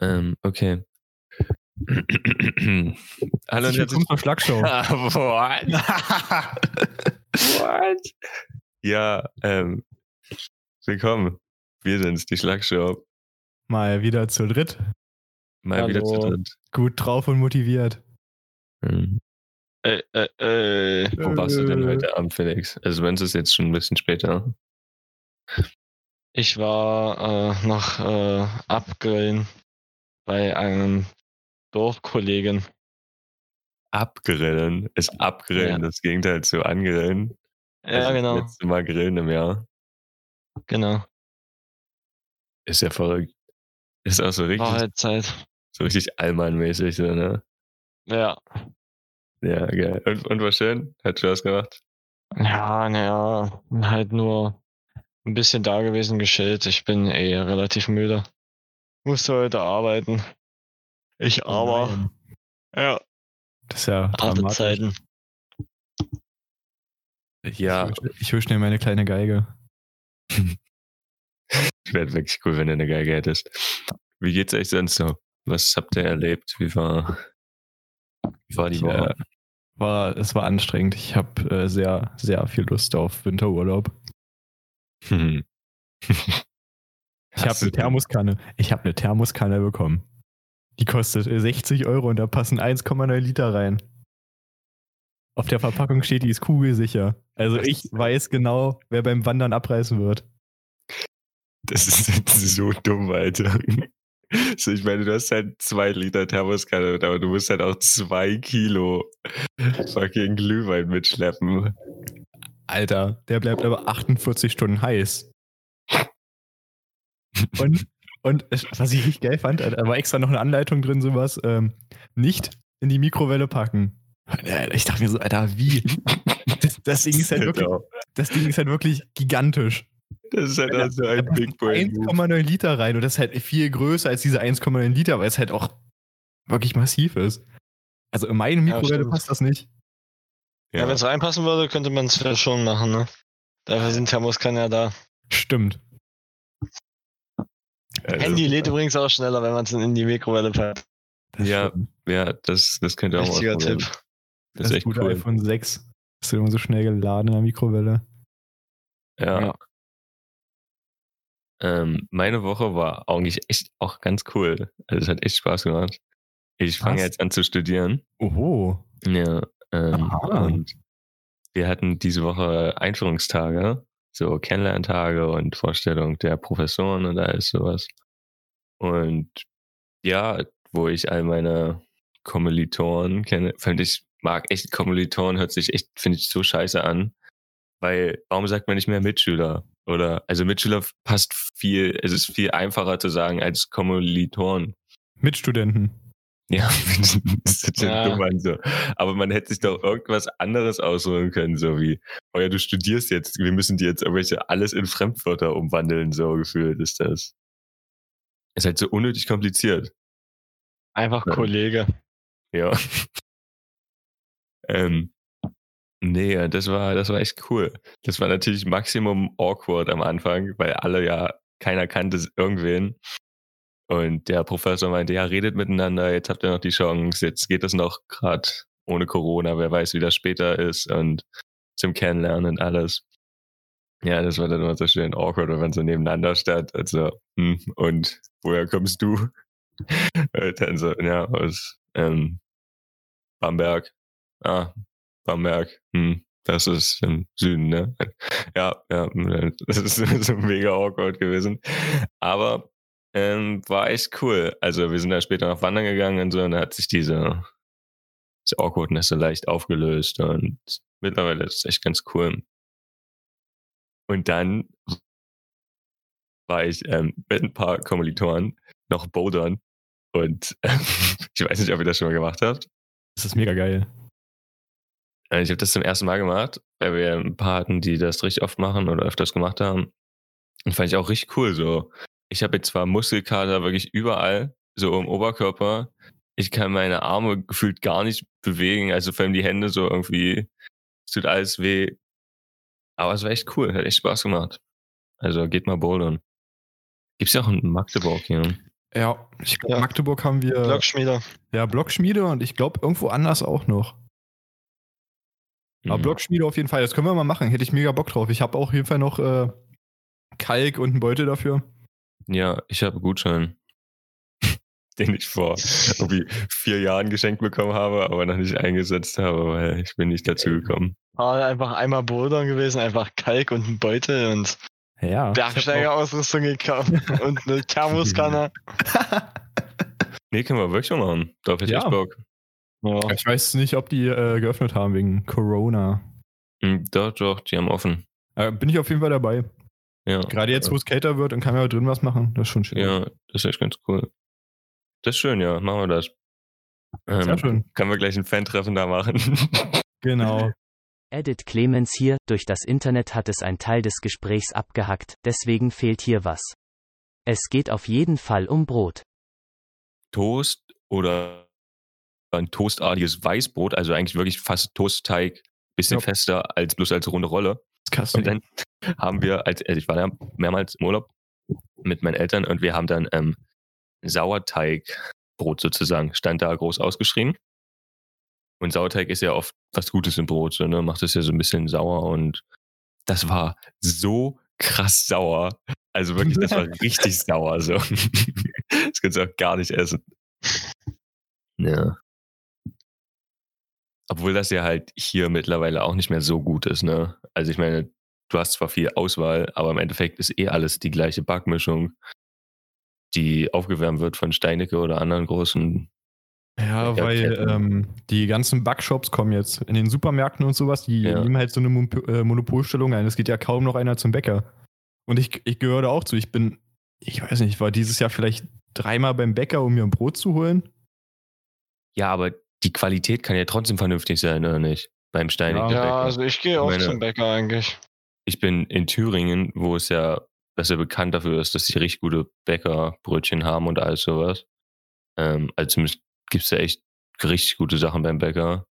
Ähm, okay. Hallo und herzlich zur Schlagshow. What? What? Ja, ähm, willkommen. Wir sind's, die Schlagshow. Mal wieder zu dritt. Mal wieder zu Hallo. dritt. Gut drauf und motiviert. Hm. Äh, äh, äh. Wo warst du denn heute Abend, Felix? Also wenn es ist jetzt schon ein bisschen später. Ich war äh, noch äh, abgrillen bei einem Dorfkollegen. Abgrillen. Ist abgrillen Ja. das Gegenteil zu angrillen? Ja, Also genau. Das letzte Mal grillen im Jahr. Genau. Ist ja verrückt. Ist auch so richtig, War halt Zeit. so richtig Allmann-mäßig, so, ne? Ja. Ja, geil. Und, und war schön? Hat Spaß gemacht? Ja, naja. Halt nur ein bisschen da gewesen, geschillt. Ich bin eh relativ müde. Musste heute arbeiten. Ich aber. Nein. Ja. Das ist ja Harte dramatisch. Zeiten. Ja, Ich wünsche- Ich dir meine kleine Geige. wäre wirklich cool, wenn du eine Geige hättest. Wie geht's euch sonst so? Was habt ihr erlebt? Wie war, wie war die Es Woche? war, war, es war anstrengend. Ich habe äh, sehr, sehr viel Lust auf Winterurlaub. Hm. Ich habe eine Thermoskanne. Ich habe eine Thermoskanne bekommen. Die kostet äh, 60 Euro und da passen 1,9 Liter rein. Auf der Verpackung steht, die ist kugelsicher. Also ich weiß genau, wer beim Wandern abreißen wird. Das ist so dumm, Alter. So, ich meine, du hast halt zwei Liter Thermoskanne, aber du musst halt auch zwei Kilo fucking Glühwein mitschleppen. Alter, der bleibt aber 48 Stunden heiß. Und, und was ich richtig geil fand, da war extra noch eine Anleitung drin, sowas, ähm, nicht in die Mikrowelle packen. Ich dachte mir so, Alter, wie? Das, das, Ding ist halt wirklich, auch, das Ding ist halt wirklich gigantisch. das ist halt Alter, auch so Da ein Big Brain Move. 1,9 Liter rein und das ist halt viel größer als diese 1,9 Liter, weil es halt auch wirklich massiv ist. Also in meine Ja, Mikrowelle stimmt. passt das nicht. Ja, Ja, wenn es reinpassen würde, könnte man es ja schon machen, ne? Dafür sind Thermoskannen ja da. Stimmt. Also, Handy lädt übrigens auch schneller, wenn man es in die Mikrowelle packt. Das Ja, ja, das, das könnte auch Richtiger. Tipp. Das ist echt gute cool. iPhone 6. Ist immer so schnell geladen in der Mikrowelle. Ja. Ja. Ähm, meine Woche war eigentlich echt auch ganz cool. Also es hat echt Spaß gemacht. Ich fange jetzt an zu studieren. Oho. Ja. Ähm, Aha. und wir hatten diese Woche Einführungstage, so Kennenlerntage und Vorstellung der Professoren und alles sowas. Und ja, wo ich all meine Kommilitonen kenne, fand ich, mag echt Kommilitonen, hört sich echt, finde ich, so scheiße an. Weil, warum sagt man nicht mehr Mitschüler? Oder, also Mitschüler passt viel, es ist viel einfacher zu sagen als Kommilitonen. Mitstudenten. Ja, das ist ja Ja. dumm so. Aber man hätte sich doch irgendwas anderes aussuchen können, so wie, oh ja, du studierst jetzt, wir müssen dir jetzt irgendwelche alles in Fremdwörter umwandeln, so gefühlt ist das. Ist halt so unnötig kompliziert. Einfach Ja. Kollege. Ja. ähm, nee, ja, das war, das war echt cool. Das war natürlich Maximum awkward am Anfang, weil alle ja, keiner kannte irgendwen. Und der Professor meinte, ja, redet miteinander, jetzt habt ihr noch die Chance, jetzt geht das noch gerade ohne Corona, wer weiß, wie das später ist und zum Kennenlernen und alles. Ja, das war dann immer so schön awkward, wenn so nebeneinander stand. Also, hm, und woher kommst du? Und dann so, ja, aus ähm, Bamberg. Ah, Bamberg. Hm, das ist im Süden, ne? Ja, ja, das ist so mega awkward gewesen. Aber ähm, war echt cool. Also wir sind dann später noch wandern gegangen und so, und da hat sich diese, diese Awkwardness so leicht aufgelöst und mittlerweile ist es echt ganz cool. Und dann war ich ähm, mit ein paar Kommilitonen noch bouldern und ähm, ich weiß nicht, ob ihr das schon mal gemacht habt. Das ist mega geil. Äh, Ich habe das zum ersten Mal gemacht, weil wir ein paar hatten, die das richtig oft machen oder öfters gemacht haben. Und fand ich auch richtig cool. So, ich habe jetzt zwar Muskelkater wirklich überall, so im Oberkörper. Ich kann meine Arme gefühlt gar nicht bewegen, also vor allem die Hände so irgendwie. Es tut alles weh. Aber es war echt cool, hat echt Spaß gemacht. Also geht mal bouldern. Gibt's ja auch in Magdeburg hier. Ja, ich glaube, ja. Magdeburg haben wir. Blockschmiede. Ja, Blockschmiede und ich glaube, irgendwo anders auch noch. Mhm. Aber Blockschmiede auf jeden Fall, das können wir mal machen. Hätte ich mega Bock drauf. Ich habe auch auf jeden Fall noch äh, Kalk und einen Beutel dafür. Ja, ich habe Gutschein. den ich vor irgendwie vier Jahren geschenkt bekommen habe, aber noch nicht eingesetzt habe, weil ich bin nicht dazu gekommen. War einfach einmal Bouldern gewesen, einfach Kalk und ein Beutel und ja, Bergsteigerausrüstung gekauft und eine Thermoskanne. nee, können wir wirklich machen. Darauf hätte ja. ich Bock. Ja. Ich weiß nicht, ob die äh, geöffnet haben wegen Corona. Mhm, doch, doch, die haben offen. Äh, bin ich auf jeden Fall dabei. Ja. Gerade jetzt, wo es kälter wird und kann man ja drin was machen, das ist schon schön. Ja, das ist echt ganz cool. Das ist schön, ja, machen wir das. Ähm, Sehr schön. Können wir gleich ein Fan-Treffen da machen. genau. Edit Clemens hier, durch das Internet hat es ein Teil des Gesprächs abgehackt, deswegen fehlt hier was. Es geht auf jeden Fall um Brot. Toast oder ein toastartiges Weißbrot, also eigentlich wirklich fast Toastteig, bisschen ja. fester als bloß als runde Rolle. Und dann haben wir, als, also ich war ja mehrmals im Urlaub mit meinen Eltern und wir haben dann ähm, Sauerteigbrot sozusagen, stand da groß ausgeschrieben. Und Sauerteig ist ja oft was Gutes im Brot, so, ne? macht es ja so ein bisschen sauer und das war so krass sauer. Also wirklich, das war richtig sauer. So. Das kannst du auch gar nicht essen. Ja. Obwohl das ja halt hier mittlerweile auch nicht mehr so gut ist, ne? Also ich meine, du hast zwar viel Auswahl, aber im Endeffekt ist eh alles die gleiche Backmischung, die aufgewärmt wird von Steinecke oder anderen großen. Ja, weil ähm, die ganzen Backshops kommen jetzt in den Supermärkten und sowas, die ja. nehmen halt so eine äh, Monopolstellung ein. Es geht ja kaum noch einer zum Bäcker. Und ich, ich gehöre da auch zu. Ich bin, ich weiß nicht, ich war dieses Jahr vielleicht dreimal beim Bäcker, um mir ein Brot zu holen. Ja, aber die Qualität kann ja trotzdem vernünftig sein, oder nicht? Beim Steinig. Ja, ja also ich gehe auch meine, zum Bäcker eigentlich. Ich bin in Thüringen, wo es ja, ja bekannt dafür ist, dass sie richtig gute Bäckerbrötchen haben und alles sowas. Ähm, also zumindest gibt es ja echt richtig gute Sachen beim Bäcker.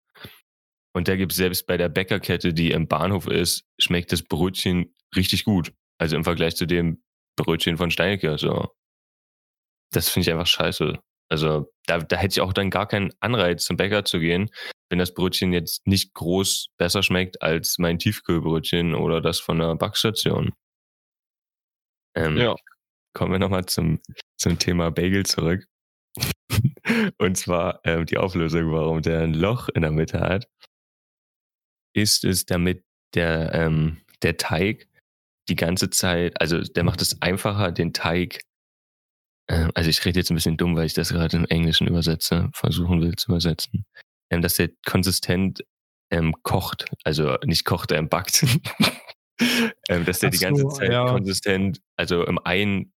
Und da gibt es selbst bei der Bäckerkette, die im Bahnhof ist, schmeckt das Brötchen richtig gut. Also im Vergleich zu dem Brötchen von Steinecke. So. Das finde ich einfach scheiße. Also da, da hätte ich auch dann gar keinen Anreiz, zum Bäcker zu gehen, wenn das Brötchen jetzt nicht groß besser schmeckt als mein Tiefkühlbrötchen oder das von der Backstation. Ähm, ja. Kommen wir nochmal zum, zum Thema Bagel zurück. Und zwar ähm, die Auflösung, warum der ein Loch in der Mitte hat, ist es, damit der, ähm, der Teig die ganze Zeit, also der macht es einfacher, den Teig ähm, also ich rede jetzt ein bisschen dumm, weil ich das gerade im Englischen übersetze, versuchen will zu übersetzen, ähm, dass der konsistent ähm, kocht, also nicht kocht, er ähm, backt. ähm, dass der Ach die ganze so, Zeit ja. konsistent, also im einen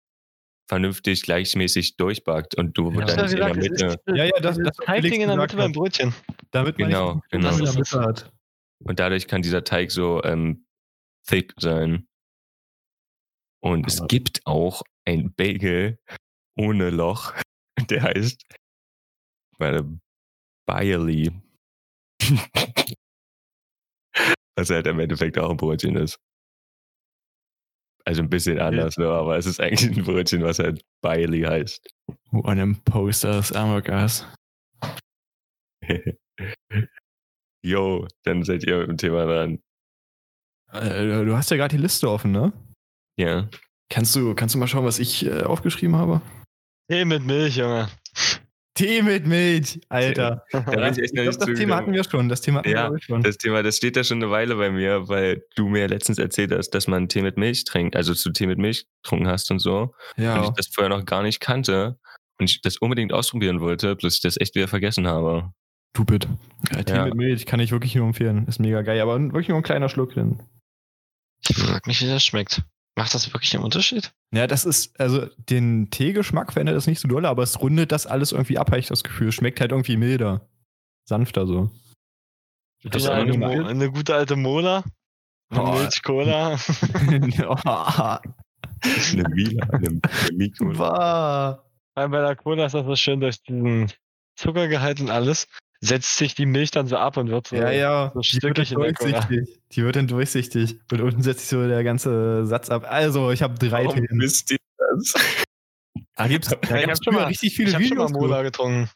vernünftig gleichmäßig durchbackt und du ja. dann in der Mitte. ja, ja, das, das Teigding in der Mitte beim Brötchen. Damit genau, genau. in der Mitte hat. Und dadurch kann dieser Teig so ähm, thick sein. Und es gibt auch ein Bagel, ohne Loch. Der heißt meine Bailey. Was halt im Endeffekt auch ein Brötchen ist. Also ein bisschen anders, ja. ne? aber es ist eigentlich ein Brötchen, was halt Bailey heißt. Wo an einem Poster ist Amorgas. Jo, dann seid ihr mit dem Thema dran. Äh, du hast ja gerade die Liste offen, ne? Ja. Kannst du, kannst du mal schauen, was ich äh, aufgeschrieben habe? Tee mit Milch, Junge. Tee mit Milch, Alter. Da bin ich echt noch ich glaub, das Thema hatten wir schon. Das Thema hatten ja, wir schon. Das Thema, das steht da schon eine Weile bei mir, weil du mir letztens erzählt hast, dass man Tee mit Milch trinkt, also zu Tee mit Milch getrunken hast und so. Ja. Und ich das vorher noch gar nicht kannte und ich das unbedingt ausprobieren wollte, bloß ich das echt wieder vergessen habe. Stupid. Ja, Tee ja. mit Milch kann ich wirklich nur empfehlen. Ist mega geil, aber wirklich nur ein kleiner Schluck drin. Ich frag mich, wie das schmeckt. Macht das wirklich einen Unterschied? Ja, das ist, also den Teegeschmack verändert das nicht so doll, aber es rundet das alles irgendwie ab, habe ich das Gefühl. Schmeckt halt irgendwie milder. Sanfter so. Das ist eine, eine, eine, gute alte Mola. Oh. Milch-Cola. eine Mila, eine, eine. Bei der Cola ist das so schön durch diesen Zuckergehalt und alles setzt sich die Milch dann so ab und wird so, ja, ja. so stückig in der durchsichtig. Die wird dann durchsichtig. Und unten setzt sich so der ganze Satz ab. Also, ich habe drei Warum Themen. Wisst ihr das? Da gibt's, da ich hab schon mal, richtig viele ich hab schon mal Videos. Mola getrunken.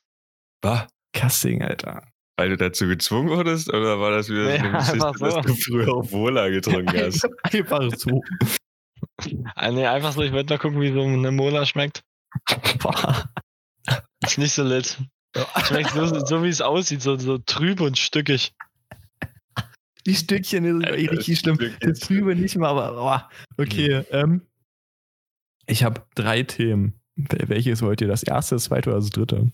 Bah, Kassing, Alter. weil du dazu gezwungen wurdest oder war das wieder Nee, so dass du früher auch Wohler getrunken hast? Einfach so. Ah, nee, einfach so, ich wollte mal gucken, wie so eine Mola schmeckt. Boah. Ist nicht so lit. Schmeckt so, so wie es aussieht, so, so trüb und stückig. Die Stückchen ist Alter, richtig das schlimm. Stückchen Das Trübe nicht mal, aber oh. okay. Ähm, ich habe drei Themen. Wel- Welches wollt ihr? Das erste, das zweite oder das dritte?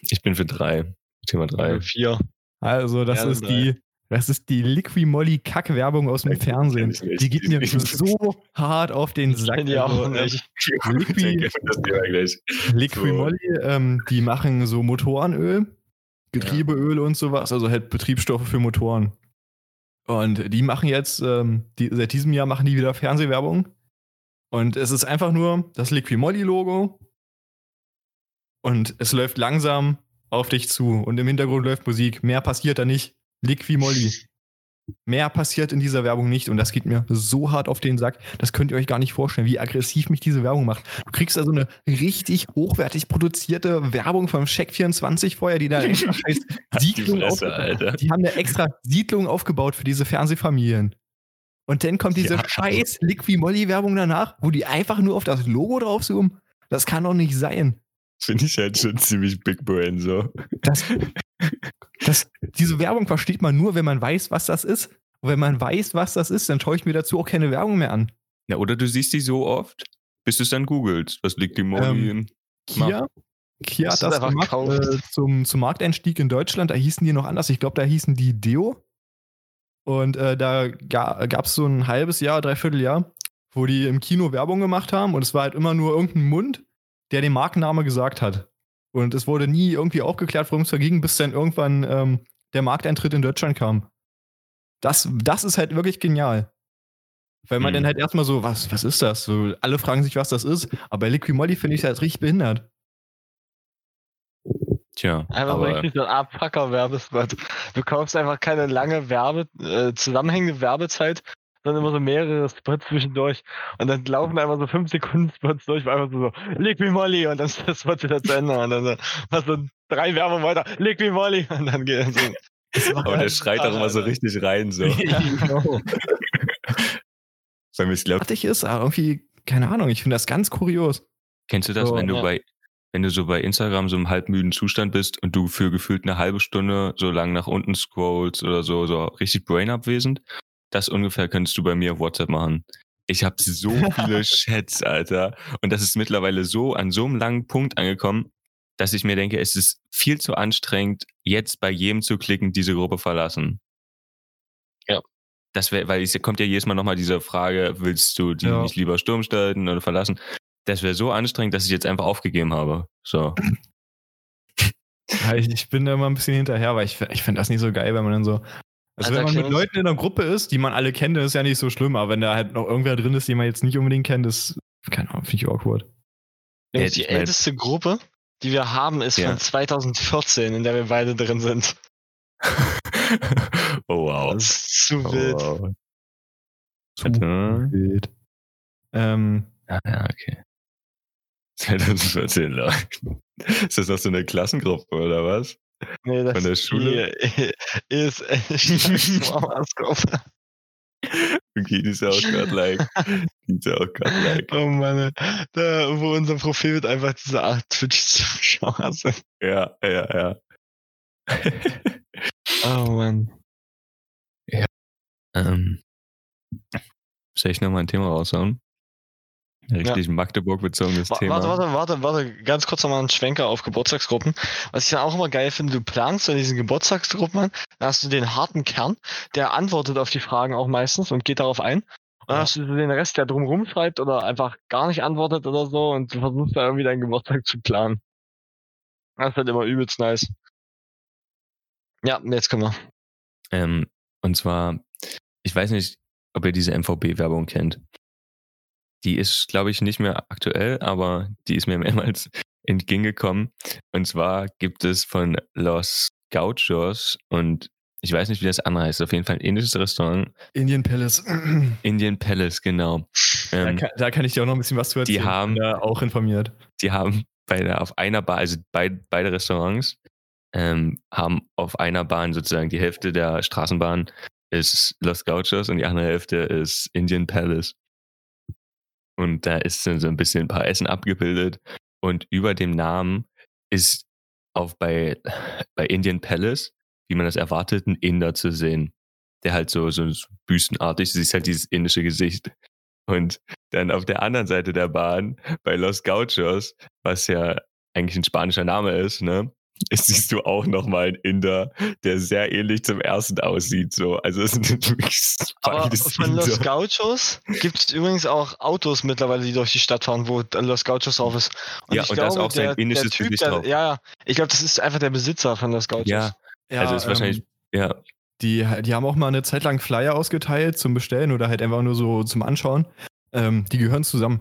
Ich bin für drei. Thema drei. Vier. Also, das Gerne ist drei. die, das ist die Liqui-Molly Kack-Werbung aus dem Fernsehen. Die geht mir so hart auf den Sack. Auch Also, ähm, nicht. Liqui, gleich. Liqui-Molly, ähm, die machen so Motorenöl, Getriebeöl und sowas, also halt Betriebsstoffe für Motoren. Und die machen jetzt, ähm, die, seit diesem Jahr machen die wieder Fernsehwerbung. Und es ist einfach nur das Liqui-Molly-Logo. Und es läuft langsam auf dich zu. Und im Hintergrund läuft Musik. Mehr passiert da nicht. Liqui-Molly. Mehr passiert in dieser Werbung nicht. Und das geht mir so hart auf den Sack. Das könnt ihr euch gar nicht vorstellen, wie aggressiv mich diese Werbung macht. Du kriegst also eine richtig hochwertig produzierte Werbung vom Check24 vorher, die da extra scheiß Die Siedlung Fresse, aufgebaut. Die haben eine extra Siedlung aufgebaut für diese Fernsehfamilien. Und dann kommt diese Ja. scheiß Liqui-Molly-Werbung danach, wo die einfach nur auf das Logo draufzoomen. Das kann doch nicht sein. Finde ich halt schon ziemlich Big Brain so. Das, das, diese Werbung versteht man nur, wenn man weiß, was das ist. Und wenn man weiß, was das ist, dann schaue ich mir dazu auch keine Werbung mehr an. Ja, oder du siehst die so oft, bis du es dann googelst. Was liegt die Molly? Kia, Kia Das hat das gemacht äh, zum, zum Markteinstieg in Deutschland. Da hießen die noch anders. Ich glaube, da hießen die Deo. Und äh, da ga, gab es so ein halbes Jahr, dreiviertel Jahr, wo die im Kino Werbung gemacht haben. Und es war halt immer nur irgendein Mund, der den Markenname gesagt hat. Und es wurde nie irgendwie aufgeklärt, worum es da ging, bis dann irgendwann ähm, der Markteintritt in Deutschland kam. Das, das ist halt wirklich genial. Weil man Hm. dann halt erstmal so, was, was ist das? So, alle fragen sich, was das ist. Aber bei Liqui Moly finde ich das richtig behindert. Tja, Einfach so aber richtig so ein Abpacker-Werbespot. Du kaufst einfach keine lange Werbe, äh, zusammenhängende Werbezeit, sondern immer so mehrere Spots zwischendurch. Und dann laufen einfach so 5 Sekunden Spots durch, wo einfach so, so leg wie Molly und dann ist das Spot wieder zu Ende. Und dann so, hast du drei Werbung weiter, leg wie Molly und dann geht so. aber der schreit auch immer so richtig rein so. genau. Weil ich glaube, Fertig ist, aber irgendwie, keine Ahnung, ich finde das ganz kurios. Kennst du das, So, wenn du ja. bei, wenn du so bei Instagram so im halbmüden Zustand bist und du für gefühlt eine halbe Stunde so lang nach unten scrollst oder so, so richtig brain abwesend? Das ungefähr könntest du bei mir auf WhatsApp machen. Ich habe so viele Chats, Alter. Und das ist mittlerweile so an so einem langen Punkt angekommen, dass ich mir denke, es ist viel zu anstrengend, jetzt bei jedem zu klicken, diese Gruppe verlassen. Ja. Das wäre, weil es kommt ja jedes Mal nochmal diese Frage, willst du die Ja. nicht lieber Sturm stellen oder verlassen? Das wäre so anstrengend, dass ich jetzt einfach aufgegeben habe. So. Ja, ich, ich bin da immer ein bisschen hinterher, weil ich, ich finde das nicht so geil, wenn man dann so. Also, Also wenn man mit Leuten in einer Gruppe ist, die man alle kennt, dann ist ja nicht so schlimm, aber wenn da halt noch irgendwer drin ist, den man jetzt nicht unbedingt kennt, ist, keine Ahnung, finde ich awkward. Ja, die ich mein- älteste Gruppe, die wir haben, ist Ja. von 2014, in der wir beide drin sind. oh wow. Das ist zu Oh, wild. wow. Zu Warte. wild. Ähm, Ah, ja, okay. 2014, Leute. Ist das noch so eine Klassengruppe oder was? Nee, das Von der Schule? Ist. Okay, die ist ja auch gerade like. Die ist ja auch gerade like. Oh Mann, da, wo unser Profil wird einfach diese acht Twitch-Zuschauer sind. Ja, ja, ja. Oh Mann. ähm, soll ich nochmal ein Thema raushauen? Richtig Magdeburg bezogenes Wa- Thema. Warte, warte, warte, warte, ganz kurz nochmal einen Schwenker auf Geburtstagsgruppen. Was ich dann auch immer geil finde, du planst in diesen Geburtstagsgruppen an, dann hast du den harten Kern, der antwortet auf die Fragen auch meistens und geht darauf ein. Und dann Ja. hast du den Rest, der drumrum schreibt oder einfach gar nicht antwortet oder so und du versuchst da irgendwie deinen Geburtstag zu planen. Das ist halt immer übelst nice. Ja, jetzt können wir. Ähm, und zwar, ich weiß nicht, ob ihr diese MVB-Werbung kennt. Die ist, glaube ich, nicht mehr aktuell, aber die ist mir mehrmals entgegengekommen. Und zwar gibt es von Los Gauchos und ich weiß nicht, wie das andere heißt, auf jeden Fall ein indisches Restaurant. Indian Palace. Indian Palace, genau. Da Ähm, kann, da kann ich dir auch noch ein bisschen was zu erzählen. Die haben- da auch informiert. die haben bei der, auf einer Bahn, also beid, beide Restaurants, ähm, haben auf einer Bahn sozusagen die Hälfte der Straßenbahn ist Los Gauchos und die andere Hälfte ist Indian Palace. Und da ist dann so ein bisschen ein paar Essen abgebildet und über dem Namen ist auch bei, bei Indian Palace, wie man das erwartet, ein Inder zu sehen. Der halt so, so büstenartig, du siehst halt dieses indische Gesicht. Und dann auf der anderen Seite der Bahn, bei Los Gauchos, was ja eigentlich ein spanischer Name ist, ne? Siehst du auch nochmal einen Inder, der sehr ähnlich zum ersten aussieht. So. Also es sind wirklich Aber von Los. Gauchos gibt es übrigens auch Autos mittlerweile, die durch die Stadt fahren, wo Los Gauchos drauf ist. Ja, und da ist auch sein indisches der, drauf. Ja, ja. Ich glaube, das ist einfach der Besitzer von Los Gauchos. Ja, also ist wahrscheinlich, ja, ähm, Die, die haben auch mal eine Zeit lang Flyer ausgeteilt zum Bestellen oder halt einfach nur so zum Anschauen. Ähm, die gehören zusammen.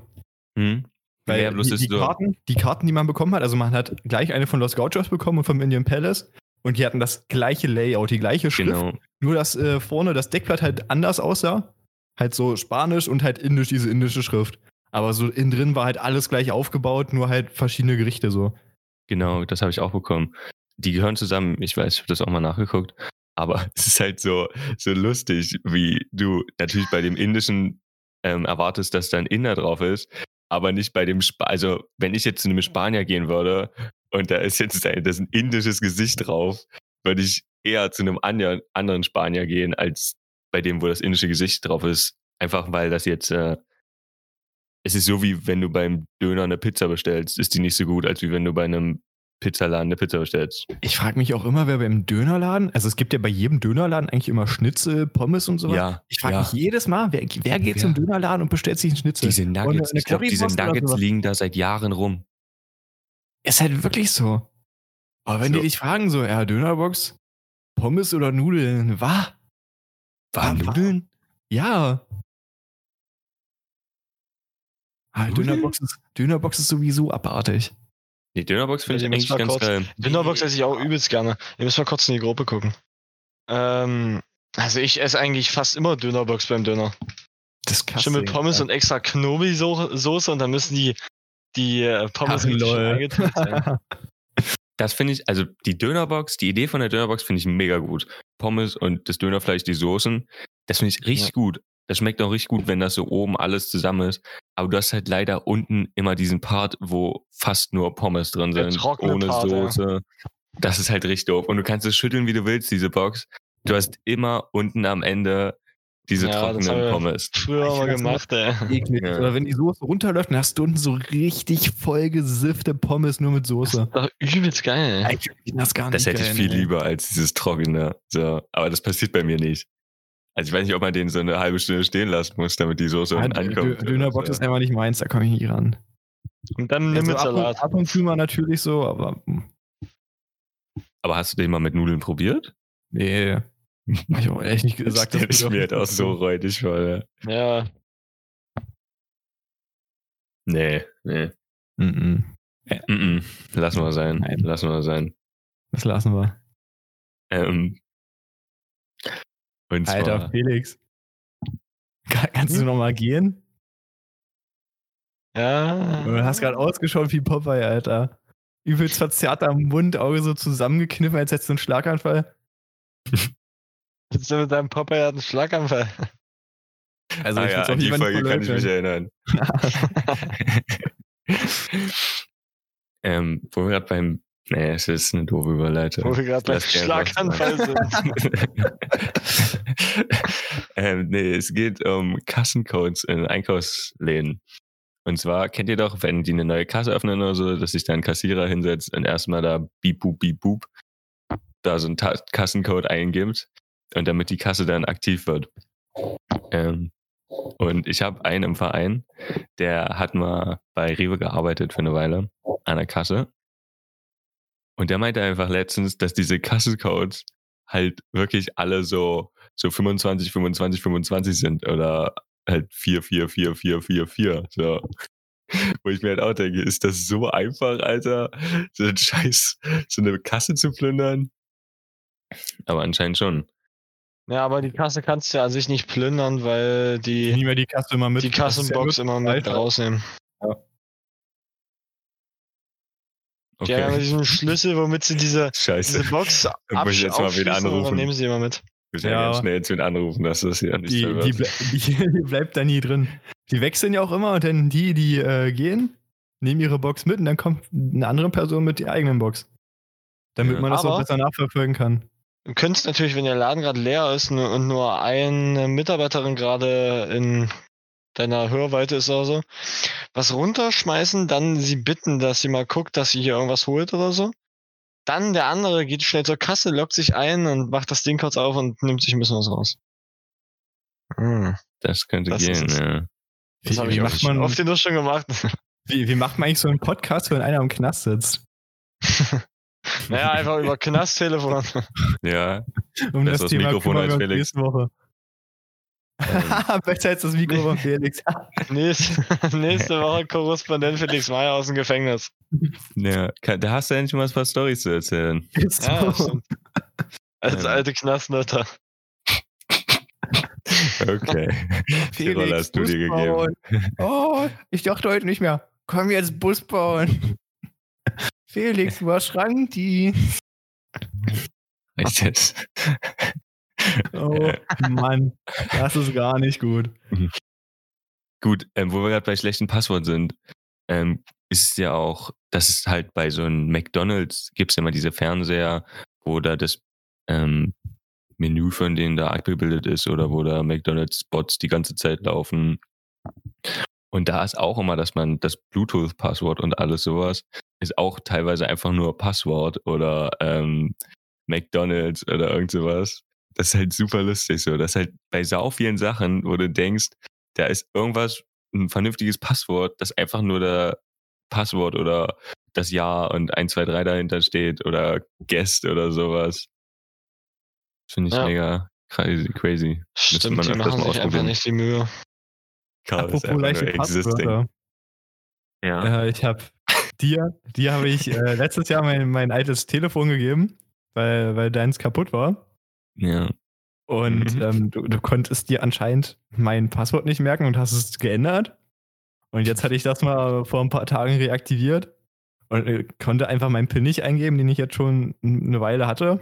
hm? Weil bloß die, die, Karten, die Karten, die man bekommen hat, also man hat gleich eine von Los Gauchos bekommen und vom Indian Palace. Und die hatten das gleiche Layout, die gleiche Schrift. genau. Nur, dass äh, vorne das Deckblatt halt anders aussah. Halt so spanisch und halt indisch, diese indische Schrift. Aber so innen drin war halt alles gleich aufgebaut, nur halt verschiedene Gerichte so. Genau, das habe ich auch bekommen. Die gehören zusammen, ich weiß, ich habe das auch mal nachgeguckt. Aber es ist halt so, so lustig, wie du natürlich bei dem Indischen ähm, erwartest, dass da ein Inder drauf ist, aber nicht bei dem Sp Also, wenn ich jetzt zu einem Spanier gehen würde und da ist jetzt ein, da ist ein indisches Gesicht drauf, würde ich eher zu einem anderen, anderen Spanier gehen, als bei dem, wo das indische Gesicht drauf ist. Einfach weil das jetzt. Äh, es ist so wie wenn du beim Döner eine Pizza bestellst, ist die nicht so gut, als wie wenn du bei einem Pizzaladen eine Pizza bestellst. Ich frage mich auch immer, wer beim Dönerladen, also es gibt ja bei jedem Dönerladen eigentlich immer Schnitzel, Pommes und so was. Ja, Ich frage ja. mich jedes Mal, wer, wer geht Wer? zum Dönerladen und bestellt sich einen Schnitzel? Diese Nuggets, ich glaube, diese Nuggets sowas? liegen da seit Jahren rum. Ist halt wirklich so. Aber wenn So. die dich fragen, so, ja, Dönerbox, Pommes oder Nudeln, was? War Nudeln? Ja. Ah, Nudeln? Dönerbox, ist, Dönerbox ist sowieso abartig. Die Dönerbox finde Ja, ich eigentlich ganz kurz- geil. Dönerbox esse ich auch übelst gerne. Ihr müsst mal kurz in die Gruppe gucken. Ähm, also ich esse eigentlich fast immer Dönerbox beim Döner. Das Schön mit Pommes und extra Knobi-Soße und dann müssen die, die äh, Pommes Ach, richtig eingeteilt sein. Das finde ich, also die Dönerbox, die Idee von der Dönerbox finde ich mega gut. Pommes und das Dönerfleisch, die Soßen, das finde ich richtig Ja. gut. Das schmeckt auch richtig gut, wenn das so oben alles zusammen ist. Aber du hast halt leider unten immer diesen Part, wo fast nur Pommes drin sind, ohne Part, ja. Soße. Das ist halt richtig doof. Und du kannst es schütteln, wie du willst, diese Box. Du hast immer unten am Ende diese Ja, das trockenen Pommes. Früher Ich mal gemacht, ey. eklig. Ja. Oder wenn die Soße runterläuft, dann hast du unten so richtig voll gesiffte Pommes nur mit Soße. Doch übelst geil, ey. Ich das gar nicht Das hätte ich geil, viel ey. lieber als dieses Trockene. So. Aber das passiert bei mir nicht. Also ich weiß nicht, ob man den so eine halbe Stunde stehen lassen muss, damit die Soße Ja, Dö- ankommt. Dö- Dönerbox ist einfach nicht meins, da komme ich nicht ran. Und dann nimm mit Also ab, und, Salat. ab und zu mal natürlich so, aber hm, Aber hast du den mal mit Nudeln probiert? nee. Hab ich auch echt nicht gesagt, ich du mir halt auch so räudig vor. Ja. Ja, Nee, nee. Mhm. Mm-mm. Lassen wir sein. Nein. Lassen wir sein. Das lassen wir. Ähm, und Alter, zwar, Felix. Kann, kannst du noch mal gehen? ja. Du hast gerade ausgeschaut wie Popeye, Alter. Übelst verzerrter Mund, Auge so zusammengekniffen, als hättest du einen Schlaganfall. Jetzt mit deinem Papa hat einen Schlaganfall. Also ah, ich ja, an auf die jeden Fall Folge kann ich mich erinnern. ähm, wo wir gerade beim, nee, es ist eine doofe Überleitung. Wo wir gerade beim einfach Schlaganfall sind. ähm, nee, es geht um Kassencodes in Einkaufsläden. Und zwar kennt ihr doch, wenn die eine neue Kasse öffnen oder so, dass sich da ein Kassierer hinsetzt und erstmal da beep, boop, beep, boop, da so einen Ta Kassencode eingibt und damit die Kasse dann aktiv wird. Ähm, und ich habe einen im Verein, der hat mal bei Rewe gearbeitet für eine Weile an der Kasse. Und der meinte einfach letztens, dass diese Kassencodes halt wirklich alle so, so 25, 25, 25 sind oder halt 4, 4, 4, 4, 4, 4. So. Wo ich mir halt auch denke, ist das so einfach, Alter, so ein Scheiß, so eine Kasse zu plündern? Aber anscheinend schon. Ja, aber die Kasse kannst du ja an sich nicht plündern, weil Die die ja Kasse immer mit. die ja Kassenbox immer mit Alter. rausnehmen. Die haben Okay. diesen Schlüssel, womit sie diese, Scheiße. diese Box muss ich absch jetzt mal wieder aufschließen und dann anrufen. nehmen sie immer mit. Ich muss ja schnell jetzt wen anrufen, dass das hier nicht Die, so die, ble die, die bleibt da nie drin. Die wechseln ja auch immer, denn die, die äh, gehen, nehmen ihre Box mit und dann kommt eine andere Person mit der eigenen Box. Damit Ja. man das auch Aber- besser nachverfolgen kann. Du könntest natürlich, wenn der Laden gerade leer ist und nur eine Mitarbeiterin gerade in deiner Hörweite ist oder so, was runterschmeißen, dann sie bitten, dass sie mal guckt, dass sie hier irgendwas holt oder so. Dann der andere geht schnell zur Kasse, lockt sich ein und macht das Ding kurz auf und nimmt sich ein bisschen was raus. Hm, Das könnte Das gehen, ja. das Wie, habe ich macht oft, man, oft genug schon gemacht. wie, wie macht man eigentlich so einen Podcast, wenn einer im Knast sitzt? naja, einfach über Knasttelefon. Ja, Um Besseres Mikrofon kümmern als wir uns Felix. nächste Woche. Besser als das Mikro von Felix. nächste, nächste Woche Korrespondent Felix Meyer aus dem Gefängnis. ja. Da hast du endlich mal ein paar Storys zu erzählen. Ja, so. stimmt. Als Ja. alte Knastnutter. Okay. Die Rolle hast du Bus dir gegeben. bauen. Oh, ich dachte heute nicht mehr. Komm jetzt Bus bauen. Felix, du hast Schrankdienst. Echt jetzt? Oh Mann, das ist gar nicht gut. Gut, ähm, wo wir gerade bei schlechten Passworten sind, ähm, ist es ja auch, dass es halt bei so einem McDonalds gibt es ja immer diese Fernseher, wo da das ähm, Menü von denen da abgebildet ist oder wo da McDonalds-Spots die ganze Zeit laufen. Und da ist auch immer, dass man das Bluetooth-Passwort und alles sowas ist auch teilweise einfach nur Passwort oder ähm, McDonalds oder irgend sowas. Das ist halt super lustig so. Das ist halt bei sau vielen Sachen, wo du denkst, da ist irgendwas, ein vernünftiges Passwort, das einfach nur der Passwort oder das Jahr und 1, 2, 3 dahinter steht oder Guest oder sowas. Finde ich Ja. mega crazy. crazy. Stimmt, man die machen sich einfach ausprobieren. nicht die Mühe. Karl Apropos leichte. Passwörter. Ja. Äh, ich habe dir, dir habe ich äh, letztes Jahr mein, mein altes Telefon gegeben, weil, weil deins kaputt war. Ja. Und Mhm. ähm, du, du konntest dir anscheinend mein Passwort nicht merken und hast es geändert. Und jetzt hatte ich das mal vor ein paar Tagen reaktiviert und äh, konnte einfach meinen PIN nicht eingeben, den ich jetzt schon eine Weile hatte.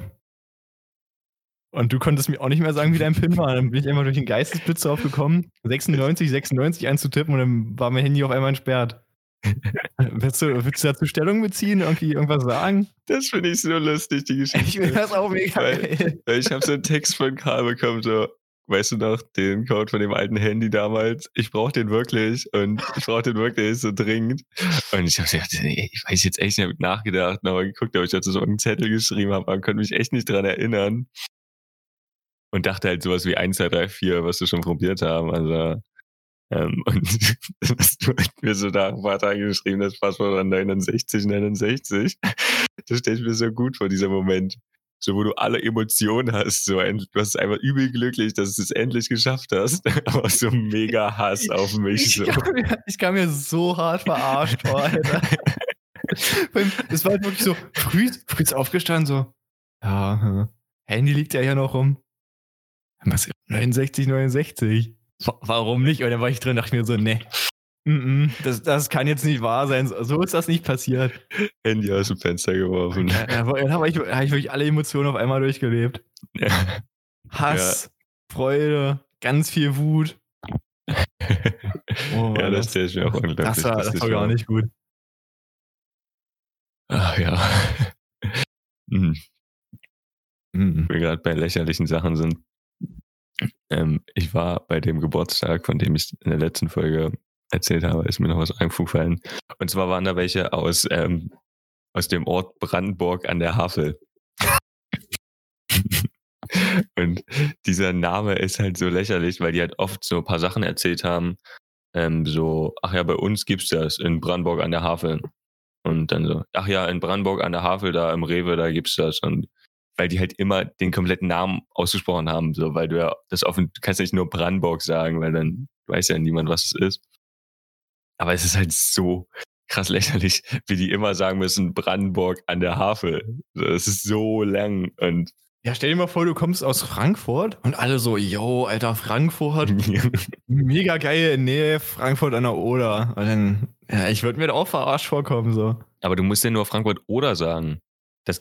Und du konntest mir auch nicht mehr sagen, wie dein PIN war. Dann bin ich einfach durch den Geistesblitz drauf gekommen, 96, 96 einzutippen und dann war mein Handy auf einmal entsperrt. Willst, du, willst du dazu Stellung beziehen, irgendwie irgendwas sagen? Das finde ich so lustig, die Geschichte. Ich finde das auch mega Weil-. Weil ich habe so einen Text von Karl bekommen, so, weißt du noch, den Code von dem alten Handy damals? Ich brauche den wirklich und ich brauche den wirklich so dringend. Und ich habe gedacht, nee, ich weiß jetzt echt nicht, hab nachgedacht, aber geguckt, ob ich dazu so einen Zettel geschrieben habe, aber konnte mich echt nicht dran erinnern. Und dachte halt sowas wie 1, 2, 3, 4, was wir schon probiert haben. Also, ähm, und hast du halt mir so nach ein paar Tagen geschrieben, das Passwort war 69, 69. Das stelle ich mir so gut vor, dieser Moment so wo du alle Emotionen hast, so ein, du hast einfach übel glücklich, dass du es endlich geschafft hast, aber so mega Hass auf mich Ich so. kam, mir, ich kam mir so hart verarscht vor, Alter. Es war halt wirklich so, früh, früh aufgestanden, so, ja, hm, Handy liegt ja hier noch rum. Was, 69, 69. Wa- Warum nicht? Und dann war ich drin, dachte mir so, nee, mm -mm, das, das kann jetzt nicht wahr sein. So ist das nicht passiert. Handy aus dem Fenster geworfen. Ja, Dann habe ich, hab ich wirklich alle Emotionen auf einmal durchgelebt. Ja. Hass, Freude, ganz viel Wut. Oh, ja, das stelle ich mir auch unglaublich Das war, das war gar nicht gut. Ach ja. Hm. Mhm. wir gerade bei lächerlichen Sachen sind. Ähm, ich war bei dem Geburtstag, von dem ich in der letzten Folge erzählt habe, ist mir noch was eingefallen. Und zwar waren da welche aus, ähm, aus dem Ort Brandenburg an der Havel. Und dieser Name ist halt so lächerlich, weil die halt oft so ein paar Sachen erzählt haben. Ähm, so, ach ja, bei uns gibt's das in Brandenburg an der Havel. Und dann so, ach ja, in Brandenburg an der Havel, da im Rewe, da gibt's das. Und weil die halt immer den kompletten Namen ausgesprochen haben, so, weil du ja das offen, du kannst nicht nur Brandenburg sagen, weil dann weiß ja niemand, was es ist. Aber es ist halt so krass lächerlich, wie die immer sagen müssen, Brandenburg an der Havel. Es ist so lang und Ja, stell dir mal vor, du kommst aus Frankfurt und alle so, yo, Alter, Frankfurt, mega geil, Nähe Frankfurt an der Oder. Und dann, ja, ich würde mir da auch verarscht vorkommen, so. Aber du musst ja nur Frankfurt oder sagen.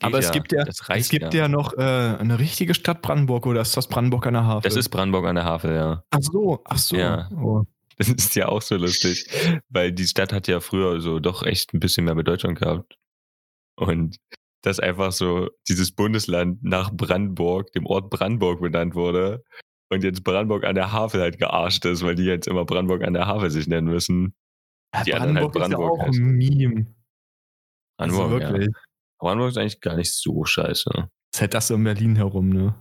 Aber es ja. gibt ja, es gibt ja. ja, noch äh, eine richtige Stadt Brandenburg oder ist das Brandenburg an der Havel? Das ist Brandenburg an der Havel, ja. Ach so, ach so. Ja. Oh. Das ist ja auch so lustig, weil die Stadt hat ja früher so doch echt ein bisschen mehr Bedeutung gehabt. Und dass einfach so dieses Bundesland nach Brandenburg, dem Ort Brandenburg benannt wurde und jetzt Brandenburg an der Havel halt gearscht ist, weil die jetzt immer Brandenburg an der Havel sich nennen müssen. Ja, Die anderen halt Brandenburg ist Brandenburg ja auch ein Meme. Brandenburg, also ja. Brandenburg ist eigentlich gar nicht so scheiße. Ist halt das so in Berlin herum, ne?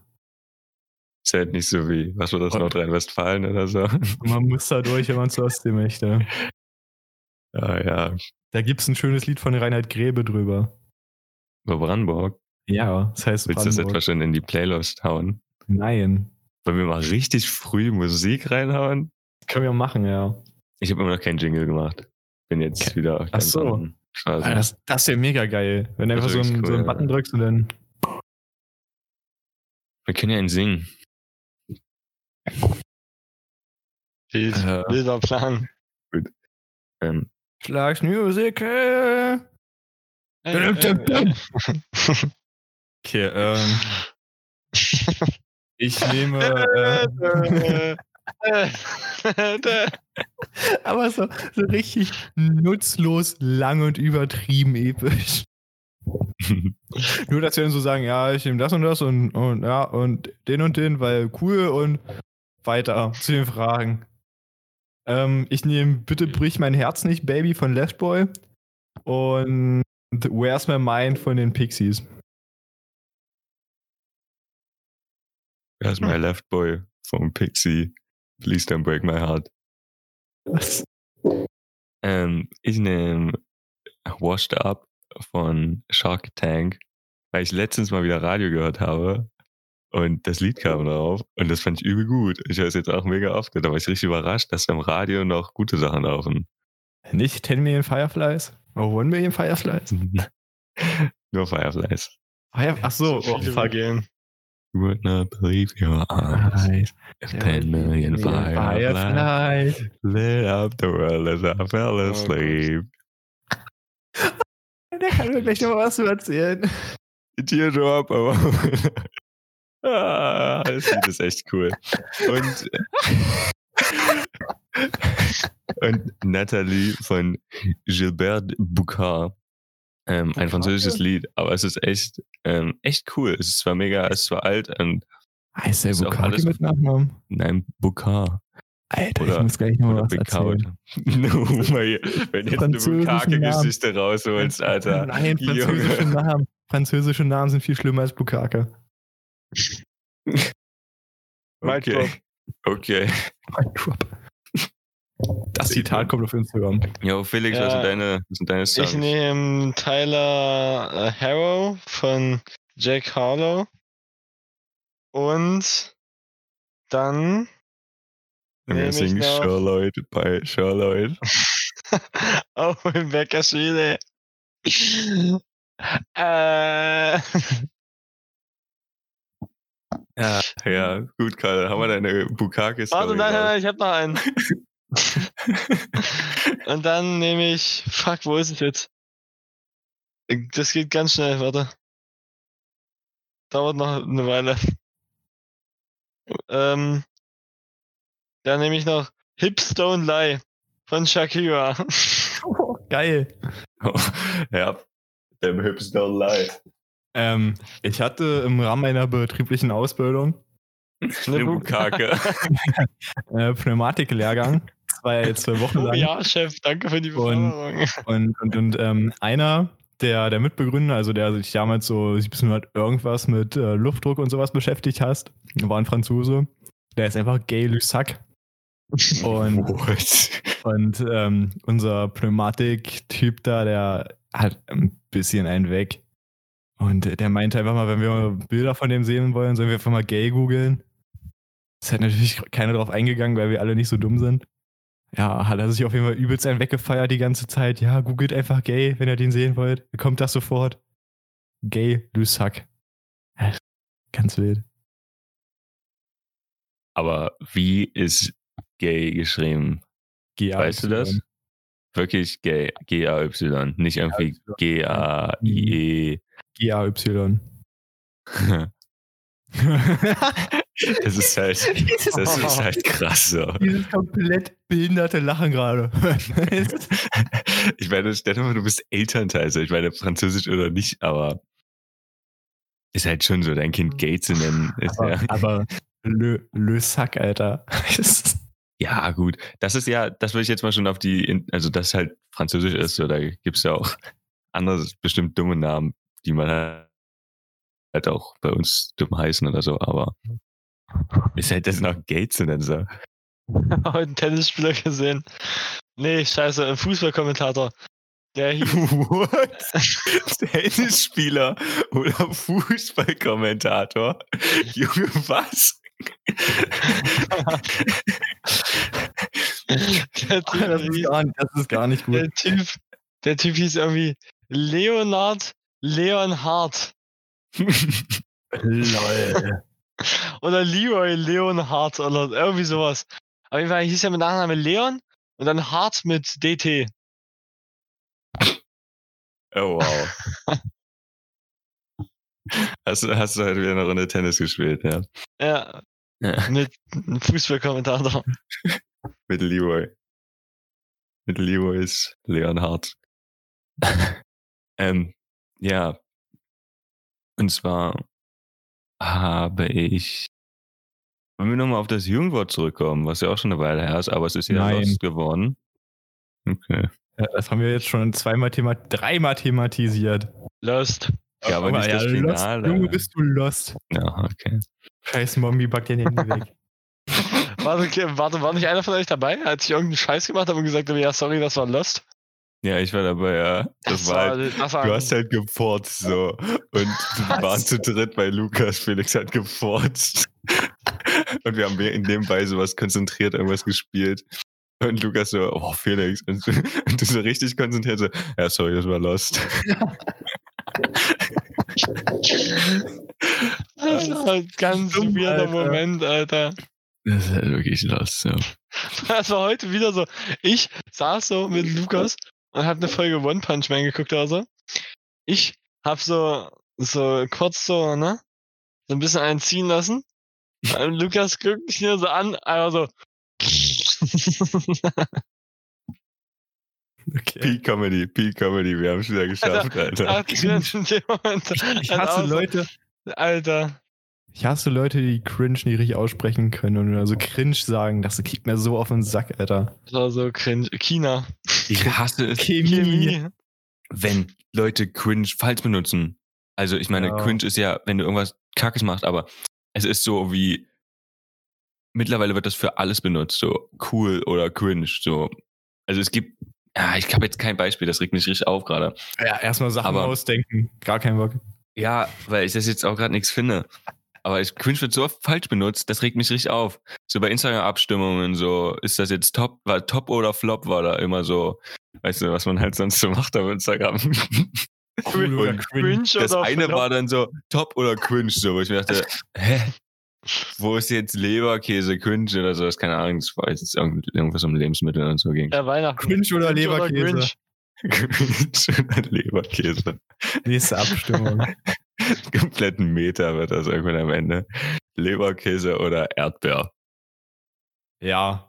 Ist halt nicht so wie, was war das, Nordrhein-Westfalen oder so. Man muss da durch, wenn man zur Ostsee möchte. Ja, ja. Da gibt es ein schönes Lied von Reinhard Grebe drüber. Über Brandenburg. Ja, das heißt Willst du das etwa schon in die Playlist hauen? Nein. Wollen wir mal richtig früh Musik reinhauen? Können wir machen, ja. Ich habe immer noch keinen Jingle gemacht. Bin jetzt Okay. wieder Ach so. am Ah, Das, das wäre mega geil. Wenn du einfach so einen, so cool, einen ja. Button drückst und dann. Wir können ja einen singen. Wild, Äh. wilder Plan. Ähm, Schlagsmusical. Äh, Dum, dum, äh, Okay, ähm, ich nehme. Aber so, so richtig nutzlos, lang und übertrieben episch. Nur, dass wir dann so sagen, ja, ich nehme das und das und, und ja, und den und den, weil cool und weiter zu den Fragen. Ähm, ich nehme Bitte brich mein Herz nicht, Baby von Left Boy und Where's My Mind von den Pixies. Where's my left boy vom Pixie? Please don't break my heart. Was? Ähm, ich nehme Washed Up von Shark Tank, weil ich letztens mal wieder Radio gehört habe und das Lied kam drauf und das fand ich übel gut. Ich höre es jetzt auch mega oft, da war ich richtig überrascht, dass im Radio noch gute Sachen laufen. Nicht 10 Million Fireflies? Oh, 1 Million Fireflies? Nur Fireflies. Fire Ach so, oh, fuck. vergehen. Would not believe your eyes if 10 million fireflies lit up the world as I fell Gott. asleep. Der kann mir gleich noch was erzählen. Teardrop, aber. ah, das Lied ist echt cool. Und, und Natalie von Gilbert Boucard. Ähm, ein französisches Lied, aber es ist echt, ähm, echt cool. Es ist zwar mega, es ist zwar alt und Heißt der Bukaki mit Nachnamen? nein, Boucard. Alter, Oder- ich muss gleich noch mal Oder was Becaud. erzählen. No, wenn jetzt eine Bukake-Geschichte rausholst, Alter. Nein, französische Junge. Namen. Französische Namen sind viel schlimmer als Bukake. Okay. Okay. Das Zitat kommt auf Instagram. Jo, Felix, was Ja. sind deine, was sind deine Songs? Ich nehme Tyler äh, Harrow von Jack Harlow. Und dann Wir singen Charlotte bei Charlotte. auch im Bäcker Schule. äh, Ja, ja, gut, Karl. Haben wir deine bukake warte, nein, nein, nein, ich hab noch einen. Und dann nehme ich. Fuck, wo ist es jetzt? Das geht ganz schnell, warte. Dauert noch eine Weile. Ähm, dann nehme ich noch Hips Don't Lie von Shakira. Oh, geil. ja, dem Hips don't lie. Ähm, ich hatte im Rahmen meiner betrieblichen Ausbildung äh, Pneumatiklehrgang. Zwei, zwei Wochen Oh lang. ja, Chef, danke für die Und- Beförderung. Und, und, und ähm, einer der, der Mitbegründer, also der sich damals so 1700 irgendwas mit äh, Luftdruck und sowas beschäftigt hat, war ein Franzose. Der ist einfach gay Lussac. Und, What? und ähm, unser Pneumatik-Typ da, der hat ein bisschen einen weg. Und der meinte einfach mal, wenn wir Bilder von dem sehen wollen, sollen wir einfach mal gay googeln. Es hat natürlich keiner drauf eingegangen, weil wir alle nicht so dumm sind. Ja, hat er sich auf jeden Fall übelst einen weggefeiert die ganze Zeit. Ja, googelt einfach gay, wenn ihr den sehen wollt. Kommt das sofort. Gay, Lussac. Ganz wild. Aber wie ist gay geschrieben? G Weißt du das? Wirklich gay. G-A-Y. Nicht irgendwie G-A-I-E. G-A-Y. Das ist halt, das ist halt krass so. Dieses komplett behinderte Lachen gerade. Ich meine, stell dir mal, du bist Elternteil. Also ich meine, Französisch oder nicht, aber ist halt schon so, dein Kind gay zu nennen. Ist aber, ja, aber Le, Le Sack, Alter. ja, gut. Das ist ja, das will ich jetzt mal schon auf die, also das halt Französisch ist, da gibt es ja auch andere bestimmt dumme Namen, die man halt auch bei uns dumm heißen oder so, aber ist halt das noch zu nennen, so. Heute einen Tennisspieler gesehen. Nee, scheiße, ein Fußballkommentator. Der hieß, What? Tennisspieler oder Fußballkommentator? Junge, was? der, typ, das, ist hieß- gar, nicht- das ist gar nicht gut. der, typ, der Typ hieß irgendwie Leonard Leonhardt. Lol. Oder Leroy Leonhardt oder irgendwie sowas. Auf jeden Fall hieß er mit Nachname Leon und dann Hart mit DT. Oh, wow. Hast du, hast du heute wieder eine Runde Tennis gespielt, ja? Ja, ja. mit einem Fußballkommentator. Mit Leroy. Mit Leroy's Leonhard. ähm, ja. Und zwar habe ich. Wollen wir nochmal auf das Jugendwort zurückkommen, was ja auch schon eine Weile her ist, aber es ist ja Nein. lost geworden. Okay. Ja, das haben wir jetzt schon zweimal thema dreimal thematisiert. Lost. Ja, aber nicht das lost, Finale. Junge, bist du lost. Ja, okay. Scheiß Mommy, back dein Handy weg. Warte, okay, warte, war nicht einer von euch dabei, als ich irgendeinen Scheiß gemacht habe und gesagt habe, ja, sorry, das war Lost? Ja, ich war dabei, ja. Das, war halt, das war Du hast halt gefurzt so. Und wir waren zu dritt bei Lukas. Felix hat gefurzt. Und wir haben in nebenbei sowas konzentriert, irgendwas gespielt. Und Lukas so, oh Felix. Und du, und du so richtig konzentriert so, ja, sorry, das war lost. das war ein ganz Dumm, weirder. Moment, Alter. Das ist halt wirklich lost, so. Das war heute wieder so. Ich saß so mit Lukas und hab eine Folge One Punch Man geguckt oder so. Ich hab so, so kurz so, ne? So ein bisschen einen ziehen lassen. Und Lukas guckt mich nur so an, einfach so. Okay. Peak Comedy, Peak Comedy, wir haben es wieder geschafft, Alter. dachte ich mir in dem Moment Ich hasse Leute, Alter. Ich hasse Leute, die cringe nicht richtig aussprechen können und also cringe sagen. Das kriegt mir so auf den Sack, Alter. Das war so cringe. China. Ich hasse es, Chemie. wenn Leute cringe falsch benutzen. Also ich meine, Ja. cringe ist ja, wenn du irgendwas Kackes machst, aber es ist so wie mittlerweile wird das für alles benutzt, so cool oder cringe. So. Also es gibt, ja, ich habe jetzt kein Beispiel, das regt mich richtig auf gerade. Ja, erstmal Sachen Aber- ausdenken. Gar kein Bock. Ja, weil ich das jetzt auch gerade nichts finde. Aber ich, cringe wird so oft falsch benutzt, das regt mich richtig auf. So bei Instagram-Abstimmungen, so, ist das jetzt top, war top oder flop, war da immer so, weißt du, was man halt sonst so macht auf Instagram. Cool oder Cringe Das oder eine flop? war dann so top oder cringe, so, wo ich mir dachte, hä? Wo ist jetzt Leberkäse, cringe oder so? Das ist keine Ahnung, das war jetzt irgend- irgendwas um Lebensmittel und so ging. Ja, Weihnachten. Cringe oder Leberkäse? Cringe oder Leberkäse. Nächste Abstimmung. Kompletten Meter wird das irgendwann am Ende. Leberkäse oder Erdbeer. ja.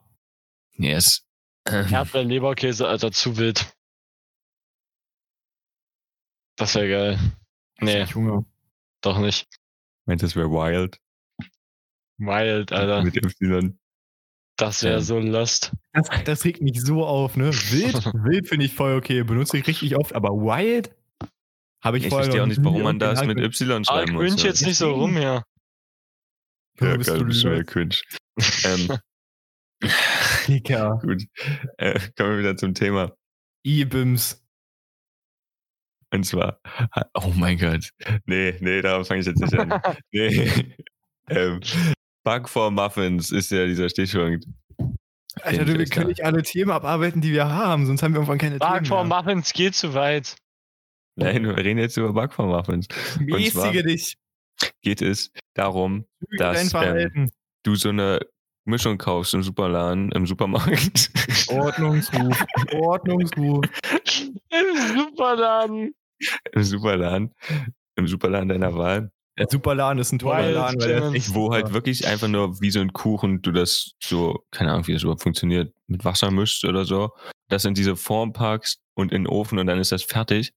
Yes. Erdbeer, Leberkäse, Alter, zu wild. Das wäre geil. Nee, Junge. doch nicht. Meint das wäre wild? Wild, Alter. Mit Y. Das wäre Ja. so lost. Das, das regt mich so auf, ne? Wild, wild finde ich voll okay. Benutze ich richtig oft, aber wild habe ich Ich vorher verstehe auch nicht, warum man das mit Y Aber schreiben muss. Grinch jetzt nicht so rum hier. Ja, Ja, geil, du bist du ja cringe. ähm, Digga. gut. Äh, kommen wir wieder zum Thema. E-Bims. Und zwar, oh mein Gott. Nee, nee, darauf fange ich jetzt nicht an. Nee. ähm, Bug for Muffins ist ja dieser Stichpunkt. Alter, du, wir können nicht alle Themen abarbeiten, die wir haben, sonst haben wir irgendwann keine Dark Themen for mehr. Muffins geht zu weit. Nein, wir reden jetzt über Bug for Muffins. Und zwar- Mäßige dich. geht es darum, dass ähm, du so eine Mischung kaufst im Superladen, im Supermarkt. Ordnungsruf, Ordnungsruf. Im Superladen. Im Superladen, im Superladen deiner Wahl. Der Superladen ist ein toller Laden, weil der ist Wo halt wirklich einfach nur wie so ein Kuchen, du das so, keine Ahnung, wie das überhaupt funktioniert, mit Wasser mischst oder so, das in diese Form packst und in den Ofen und dann ist das fertig.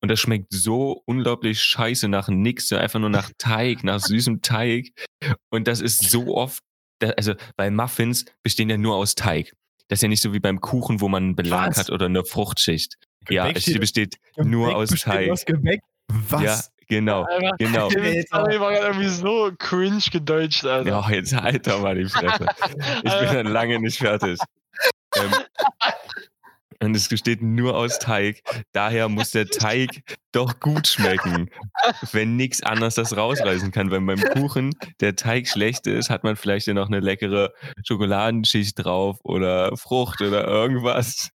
Und das schmeckt so unglaublich scheiße nach nix, so einfach nur nach Teig, nach süßem Teig. Und das ist so oft, also, weil Muffins bestehen ja nur aus Teig. Das ist ja nicht so wie beim Kuchen, wo man einen Belag Was? hat oder eine Fruchtschicht. ja, Gebäck es steht- besteht Gebäck nur aus Teig. Aus Gebäck? Was? Ja, genau, Alter, genau. Die Story war gerade irgendwie so cringe gedeutscht, Alter. Ja, jetzt halt doch mal die Fresse. Ich bin dann lange nicht fertig. ähm, und es besteht nur aus Teig. Daher muss der Teig doch gut schmecken, wenn nichts anderes das rausreißen kann. Wenn beim Kuchen der Teig schlecht ist, hat man vielleicht ja noch eine leckere Schokoladenschicht drauf oder Frucht oder irgendwas.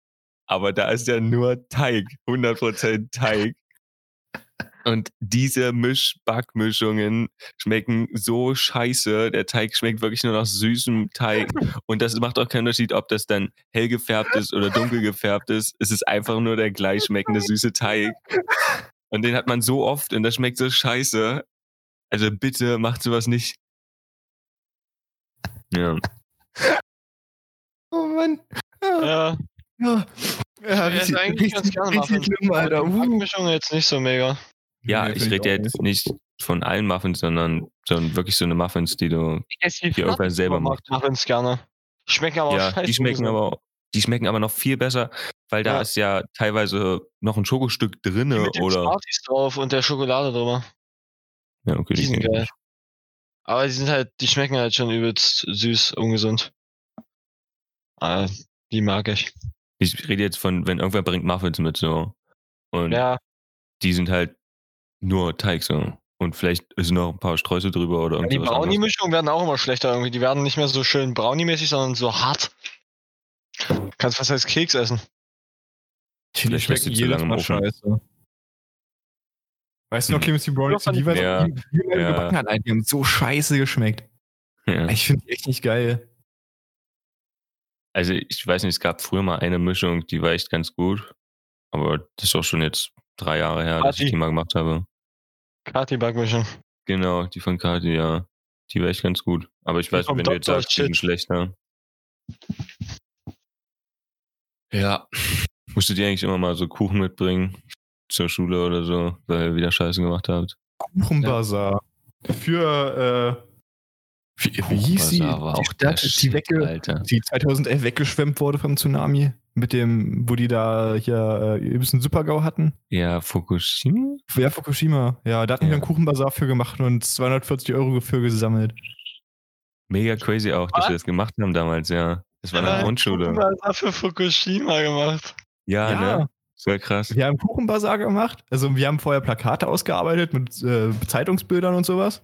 Aber da ist ja nur Teig, 100% Teig. Und diese Misch-Backmischungen schmecken so scheiße. Der Teig schmeckt wirklich nur nach süßem Teig. Und das macht auch keinen Unterschied, ob das dann hell gefärbt ist oder dunkel gefärbt ist. Es ist einfach nur der gleich schmeckende süße Teig. Und den hat man so oft und das schmeckt so scheiße. Also bitte macht sowas nicht. Ja. Oh Mann. Ja, Ja, ja ich esse richtig, eigentlich ganz richtig, gerne richtig schlimm, Alter. Die Uh. Backmischung jetzt nicht so mega. Ja, Nee, ich rede auch jetzt nicht von allen Muffins, sondern so wirklich so eine Muffins, die du. Die irgendwer selber macht. Muffins gerne. Die schmecken aber auch ja, scheiße. die schmecken aber die schmecken aber noch viel besser, weil da Ja. ist ja teilweise noch ein Schokostück Die drinne mit den oder. Smarties drauf und der Schokolade drüber. Ja, okay, Die sind kenn ich geil. nicht. Aber die sind halt, die schmecken halt schon übelst süß, ungesund. Ah, die mag ich. Ich rede jetzt von, wenn irgendwer bringt Muffins mit so. Und Ja, die sind halt nur Teig so. Und vielleicht ist noch ein paar Streusel drüber oder die irgendwas anderes. Brownie-Mischungen werden auch immer schlechter irgendwie. Die werden nicht mehr so schön Brownie-mäßig, sondern so hart. Kannst fast als Keks essen. Chili schmecken jedes Mal scheiße. Weißt du noch, Hm. Clemens, die Brownies, Ja, die wir Ja. die, die wir Ja. gebacken haben, die haben so scheiße geschmeckt. Ja. Ich finde die echt nicht geil. Also ich weiß nicht, es gab früher mal eine Mischung, die war echt ganz gut. Aber das ist auch schon jetzt drei Jahre her, dass ich Kati. die mal gemacht habe. Kati-Backmischung. Genau, die von Kati, ja. Die war echt ganz gut. Aber ich Die weiß wenn du jetzt sagst, die sind schlechter. Ja. Musstet ihr eigentlich immer mal so Kuchen mitbringen zur Schule oder so, weil ihr wieder Scheiße gemacht habt? Kuchenbazar. Für, äh, wie, wie hieß die auch der Stadt, die, Alter. die 2011 weggeschwemmt wurde vom Tsunami. Mit dem, wo die da hier äh, ein bisschen Super-GAU hatten. Ja, Fukushima? Ja, Fukushima. Ja, da hatten Ja. wir einen Kuchenbazar für gemacht und 240 Euro für gesammelt. Mega crazy auch, dass Was? wir das gemacht haben damals, ja. Das war in der Ja, Grundschule. Was hat für Fukushima gemacht? Ja, ne? Sehr krass. Wir haben Kuchenbazar gemacht. Also wir haben vorher Plakate ausgearbeitet mit äh, Zeitungsbildern und sowas.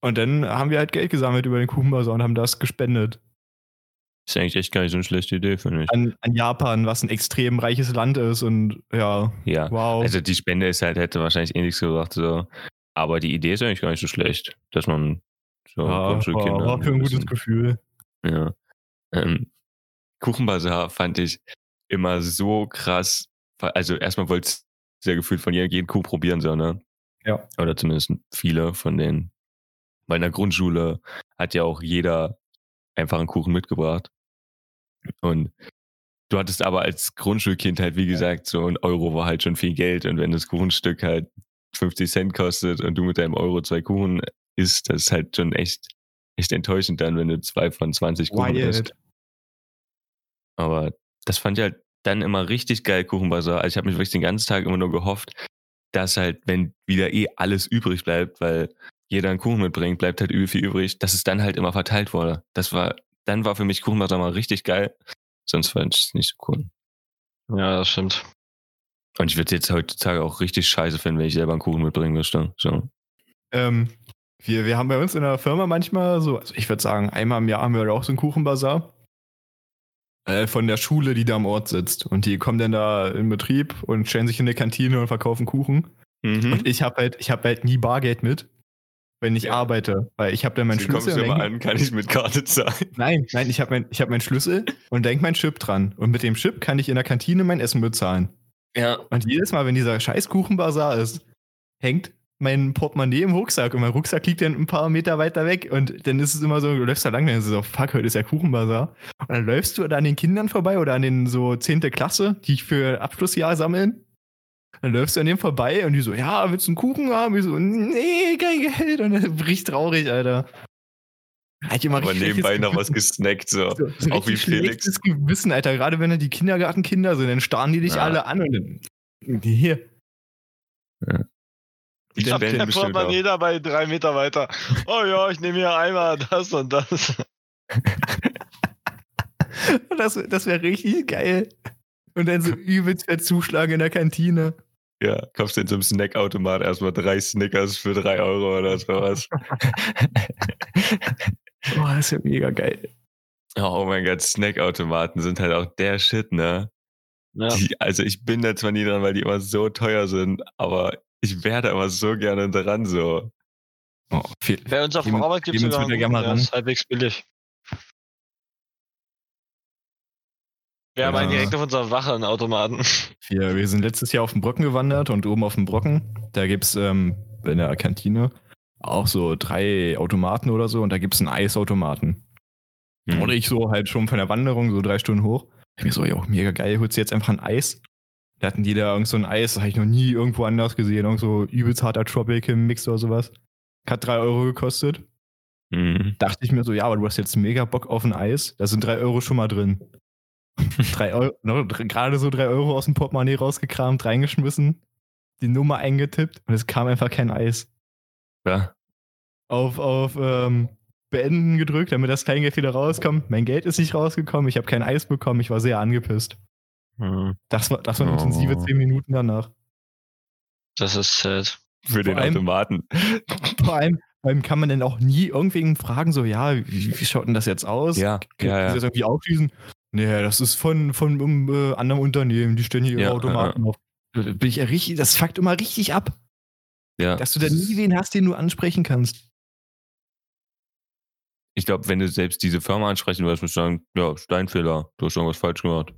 Und dann haben wir halt Geld gesammelt über den Kuchenbazar und haben das gespendet. Ist eigentlich echt gar nicht so eine schlechte Idee, finde ich. An, an Japan, was ein extrem reiches Land ist und ja, Ja. wow. Also die Spende ist halt, hätte wahrscheinlich eh nichts gebracht, so. Aber die Idee ist eigentlich gar nicht so schlecht, dass man so ja, war, war für ein gutes Gefühl. Ja. Ähm, Kuchenbazar fand ich immer so krass. Also erstmal wollte es sehr gefühlt von jedem jeden Kuh probieren, so, ne? Ja. Oder zumindest viele von denen. Weil in der Grundschule hat ja auch jeder einfach einen Kuchen mitgebracht. Und du hattest aber als Grundschulkind halt, wie gesagt, so ein Euro war halt schon viel Geld. Und wenn das Kuchenstück halt 50 Cent kostet und du mit deinem Euro zwei Kuchen isst, das ist halt schon echt, echt enttäuschend dann, wenn du zwei von 20 Kuchen isst. Wild. Aber das fand ich halt dann immer richtig geil, Kuchenbazar. Also ich habe mich wirklich den ganzen Tag immer nur gehofft, dass halt, wenn wieder eh alles übrig bleibt, weil jeder einen Kuchen mitbringt, bleibt halt übel viel übrig, dass es dann halt immer verteilt wurde. Das war, dann war für mich Kuchenbazar mal richtig geil. Sonst fand ich es nicht so cool. Ja, das stimmt. Und ich würde jetzt heutzutage auch richtig scheiße finden, wenn ich selber einen Kuchen mitbringen müsste. So. Ähm, wir, wir haben bei uns in der Firma manchmal so, also ich würde sagen, einmal im Jahr haben wir auch so einen Kuchenbazar. Äh, von der Schule, die da am Ort sitzt. Und die kommen dann da in Betrieb und stellen sich in eine Kantine und verkaufen Kuchen. Mhm. Und ich habe halt, ich habe halt nie Bargeld mit, wenn ich Ja. arbeite, weil ich habe dann meinen kommst Schlüssel. du und immer denk- an? Kann ich mit Karte zahlen? Nein, nein, ich habe mein, ich hab meinen Schlüssel und denk mein Chip dran. Und mit dem Chip kann ich in der Kantine mein Essen bezahlen. Ja. Und jedes Mal, wenn dieser scheiß Kuchenbazar ist, hängt mein Portemonnaie im Rucksack und mein Rucksack liegt dann ein paar Meter weiter weg und dann ist es immer so, du läufst da lang, dann ist es so, fuck, heute ist ja Kuchenbazar. Und dann läufst du da an den Kindern vorbei oder an den so 10. Klasse, die ich für Abschlussjahr sammeln. Dann läufst du an dem vorbei und die so, ja, willst du einen Kuchen haben? Ich so, nee, kein Geld. Und dann bricht traurig, Alter. Ich immer Aber richtig nebenbei noch was gesnackt, so. so, so Auch wie richtig Felix. schlechtes Gewissen, Alter. Gerade wenn da die Kindergartenkinder sind, dann starren die dich Ja. alle an und dann. Hier. Die Ich mein bestimmt auch. Portemonnaie dabei drei Meter weiter. Oh ja, ich nehme hier einmal das und das. Das, das wäre richtig geil. Und dann so übelst fett zuschlagen in der Kantine. Ja, kaufst du in so einem Snackautomat erstmal drei Snickers für drei Euro oder sowas. Boah, das ist ja mega geil. oh mein Gott, Snackautomaten sind halt auch der Shit, ne? Ja. Die, also ich bin da zwar nie dran, weil die immer so teuer sind, aber ich werde immer so gerne dran so. Oh, viel. Bei uns auf Geben- Arbeit gibt sogar einen der ist halbwegs billig. Wir haben einen Ja. direkt auf unserer Wache einen Automaten. Wir, wir sind letztes Jahr auf den Brocken gewandert und oben auf dem Brocken, da gibt es ähm, in der Kantine auch so drei Automaten oder so und da gibt es einen Eisautomaten. Hm. Und ich so halt schon von der Wanderung so drei Stunden hoch. Ich mir so, ja, mega geil, holst du jetzt einfach ein Eis? Da hatten die da irgend so ein Eis, das habe ich noch nie irgendwo anders gesehen. Irgend so übelst harter Tropical Mix oder sowas. Hat drei Euro gekostet. Mhm. Dachte ich mir so, ja, aber du hast jetzt mega Bock auf ein Eis. Da sind drei Euro schon mal drin. drei Euro, no, dr- gerade so drei Euro aus dem Portemonnaie rausgekramt, reingeschmissen, die Nummer eingetippt und es kam einfach kein Eis. Ja. Auf, auf ähm, Beenden gedrückt, damit das Kleingeld wieder rauskommt. Mein Geld ist nicht rausgekommen, ich habe kein Eis bekommen, ich war sehr angepisst. Mhm. Das war, das waren Oh. intensive zehn Minuten danach. Das ist sad. Für den allem- Automaten. Vor allem, vor allem kann man dann auch nie irgendwen fragen, so, ja, wie, wie schaut denn das jetzt aus? Ja, Können ja, ja. das irgendwie aufschließen? Nee, das ist von, von um, äh, anderen Unternehmen, die stellen hier ihre Ja, Automaten auf. Da Bin ich ja richtig, das fuckt immer richtig ab, ja. dass du da nie wen hast, den du ansprechen kannst. Ich glaube, wenn du selbst diese Firma ansprechen würdest, musst du sagen, ja, ist dein Fehler, du hast irgendwas falsch gemacht.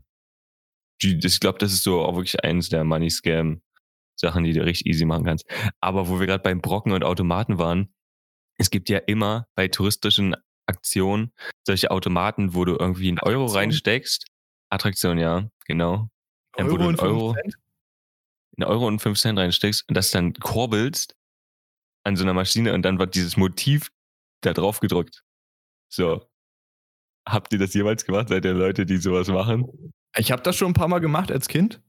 Ich glaube, das ist so auch wirklich eines der Money-Scam-Sachen, die du richtig easy machen kannst. Aber wo wir gerade beim Brocken und Automaten waren, es gibt ja immer bei touristischen Aktionen solche Automaten, wo du irgendwie einen Euro Attraktion. reinsteckst. Attraktion, ja, genau. Ja, wo du einen Euro- einen Euro und fünf Cent reinsteckst und das dann kurbelst an so einer Maschine und dann wird dieses Motiv da drauf gedrückt. So. Habt ihr das jemals gemacht? Seid ihr Leute, die sowas machen? Ich habe das schon ein paar Mal gemacht als Kind.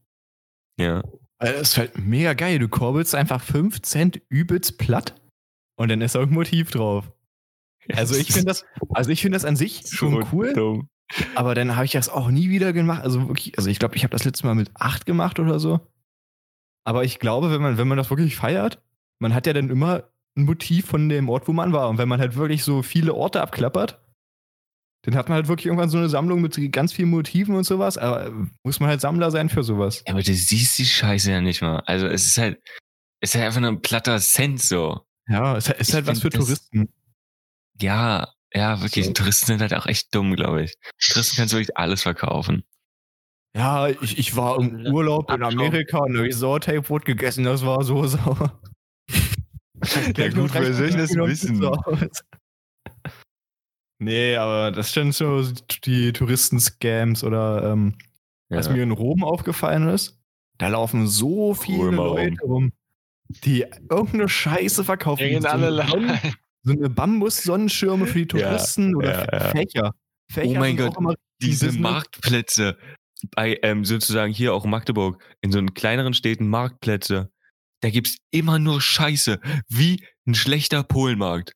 Ja. Es halt mega geil. Du kurbelst einfach 5 Cent übelst platt und dann ist da ein Motiv drauf. Also ich finde das, also ich finde das an sich schon cool, Dumm. aber dann habe ich das auch nie wieder gemacht. Also wirklich, also ich glaube, ich habe das letzte Mal mit 8 gemacht oder so. Aber ich glaube, wenn man, wenn man das wirklich feiert, man hat ja dann immer ein Motiv von dem Ort, wo man war. Und wenn man halt wirklich so viele Orte abklappert, dann hat man halt wirklich irgendwann so eine Sammlung mit ganz vielen Motiven und sowas. Aber äh, muss man halt Sammler sein für sowas. Ja, aber du siehst die Scheiße ja nicht mal. Also es ist halt, es ist halt einfach nur ein platter Cent so. Ja, es ist halt was für das- Touristen. Ja, ja, wirklich. So. Touristen sind halt auch echt dumm, glaube ich. Touristen kannst du wirklich alles verkaufen. Ja, ich, ich war im Urlaub in. Amerika und habe Sauerteigbrot gegessen, das war so sauer. Ja, gut, woher soll das wissen? Nee, aber das sind so die Touristen-Scams oder ähm, was Ja. mir in Rom aufgefallen ist, da laufen so viele Leute rum, die irgendeine Scheiße verkaufen. So, alle. So eine Bambus-Sonnenschirme für die Ja, Touristen oder ja, ja. Fächer. Fächer Oh mein Gott, auch immer Diese Business. Marktplätze bei ähm, sozusagen hier auch in Magdeburg, in so einen kleineren Städten Marktplätze, da gibt's immer nur Scheiße, wie ein schlechter Polenmarkt.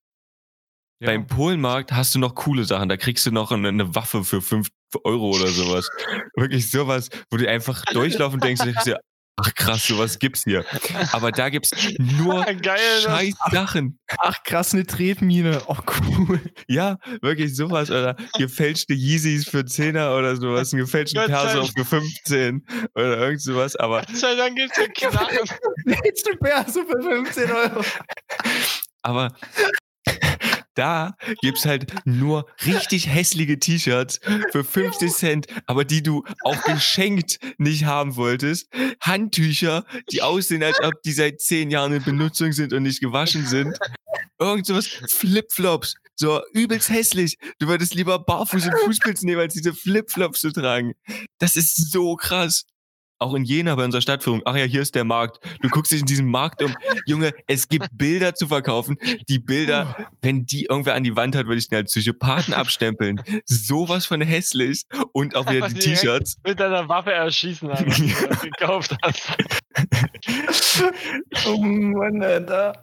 Ja. Beim Polenmarkt hast du noch coole Sachen, da kriegst du noch eine, eine Waffe für 5 Euro oder sowas. Wirklich sowas, wo du einfach durchlaufen denkst, dir, Ach krass, sowas gibt's hier. Aber da gibt's nur Geil, scheiß Sachen. Ach krass, eine Tretmine. Oh cool. Ja, wirklich sowas. Oder gefälschte Yeezys für 10er oder sowas. Einen gefälschten Perso für 15 oder irgend sowas. Aber, Gott sei Dank gibt's ja Knarren. Ein Perso für 15 Euro. aber da gibt's halt nur richtig hässliche T-Shirts für 50 Cent, aber die du auch geschenkt nicht haben wolltest. Handtücher, die aussehen, als ob die seit 10 Jahren in Benutzung sind und nicht gewaschen sind. Irgend sowas, Flipflops, so übelst hässlich. Du würdest lieber barfuß und Fußpilz nehmen, als diese Flipflops zu tragen. Das ist so krass. Auch in Jena bei unserer Stadtführung. Ach ja, hier ist der Markt. Du guckst dich in diesem Markt um. Junge, es gibt Bilder zu verkaufen. Die Bilder, wenn die irgendwer an die Wand hat, würde ich den als Psychopathen abstempeln. Sowas von hässlich. Und auch wieder die. T-Shirts. Mit deiner Waffe erschießen, die du das gekauft hast. Oh Mann, Alter.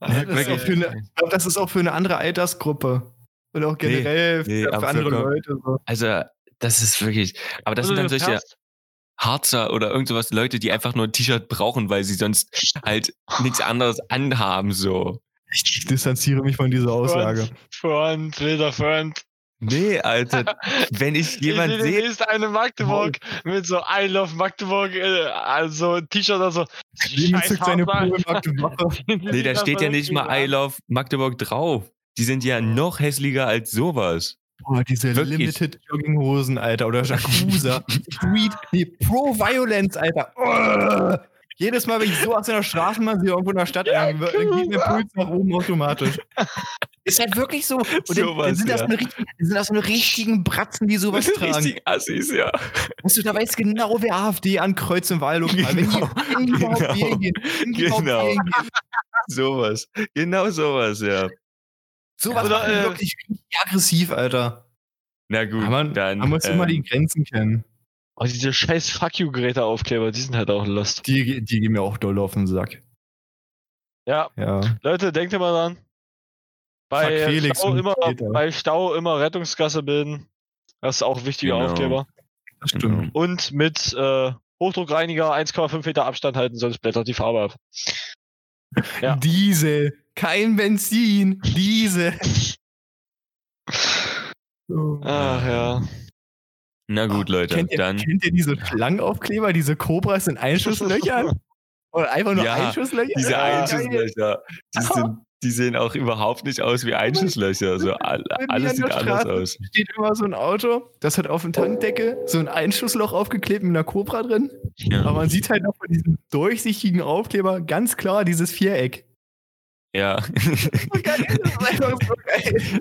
Ja, Das ist auch für eine, ich glaube, das ist auch für eine andere Altersgruppe. Und auch generell nee, für, für andere. Leute. So. Also, das ist wirklich. Aber das sind dann solche Harzer oder irgend sowas, Leute, die einfach nur ein T-Shirt brauchen, weil sie sonst halt nichts anderes anhaben, so. Ich distanziere mich von dieser Aussage. Front, wilder Front. Nee, Alter. wenn ich jemand ich sehe. ist eine Magdeburg mit so I love Magdeburg, äh, also T-Shirt oder so. Seine Waffe. Nee, da steht ja nicht mal I love Magdeburg drauf. Die sind ja noch hässlicher als sowas. Boah, diese Wirklich. Limited Jogginghosen, Alter. Oder Jacuzza. Street. Nee, Pro-Violence, Alter. Oh. Jedes Mal, wenn ich so aus einer Straßenbahn sehe, irgendwo in der Stadt, dann geht mein Puls nach oben automatisch. Ist halt wirklich so. Und Sowas, dann sind, das ja. so eine, richtig- sind das so eine richtigen Bratzen, die sowas tragen. Richtig Assis, ja. Weißt du, da weiß genau, wer AfD ankreuzt im Wahllokal. Wenn die, Genau. wenn die Genau. gehen. Wenn die überhaupt Genau. wählen gehen. Sowas. Genau sowas, ja. Sowas Oder, mich äh, wirklich richtig aggressiv, Alter. Na gut, man, dann. man muss immer die ähm, Grenzen kennen. Oh, diese scheiß Fuck You-Geräte-Aufkleber, die sind halt auch lost. Die, die gehen mir auch doll auf den Sack. Ja, Ja. Leute, denkt immer dran. Bei Felix Stau, immer, Peter. bei Stau immer Rettungsgasse bilden. Das ist auch ein wichtiger Genau. Aufkleber. Das Genau. stimmt. Und mit äh, Hochdruckreiniger 1,5 Meter Abstand halten, sonst blättert die Farbe ab. Ja. Diesel. Kein Benzin. Diesel. Ach ja. Na gut, Leute, kennt, ihr, dann. kennt ihr diese Schlangenaufkleber, diese Cobras in Einschusslöchern? Oder einfach nur Ja, Einschusslöcher? Diese Ja, Einschusslöcher, die, sind, die sehen auch überhaupt nicht aus wie Einschusslöcher. So, all, Bei mir alles sieht der anders aus. steht immer so ein Auto, das hat auf dem Tankdeckel so ein Einschussloch aufgeklebt mit einer Cobra drin. Aber Ja. man sieht halt noch von diesem durchsichtigen Aufkleber ganz klar dieses Viereck. ja. So geil, das ist einfach so geil.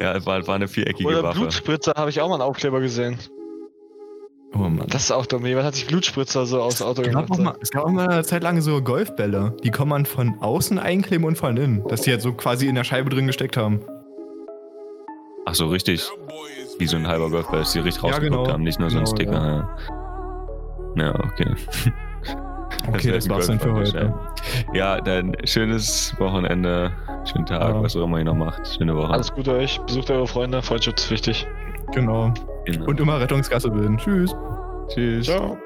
ja, war, war eine viereckige Oder Waffe. Blutspritzer habe ich auch mal einen Aufkleber gesehen. Oh Mann. Das ist auch dumm. Jemand hat sich Blutspritzer so aufs Auto Es gemacht. auch mal, es gab auch mal eine Zeit lang so Golfbälle. Die kann man von außen einkleben und von innen. Dass die halt so quasi in der Scheibe drin gesteckt haben. Ach so, richtig. Wie so ein halber Golfball, dass die richtig Ja, rausgeguckt genau. haben, nicht nur so ein Genau, Sticker. Ja. ja, okay. Okay, das, war's dann für heute. Ja, dann schönes Wochenende, schönen Tag, Ja. was auch immer ihr noch macht. Schöne Woche. Alles Gute euch. Besucht eure Freunde. Freundschaft ist wichtig. Genau. Genau. Und immer Rettungsgasse bilden. Tschüss. Tschüss. Ciao.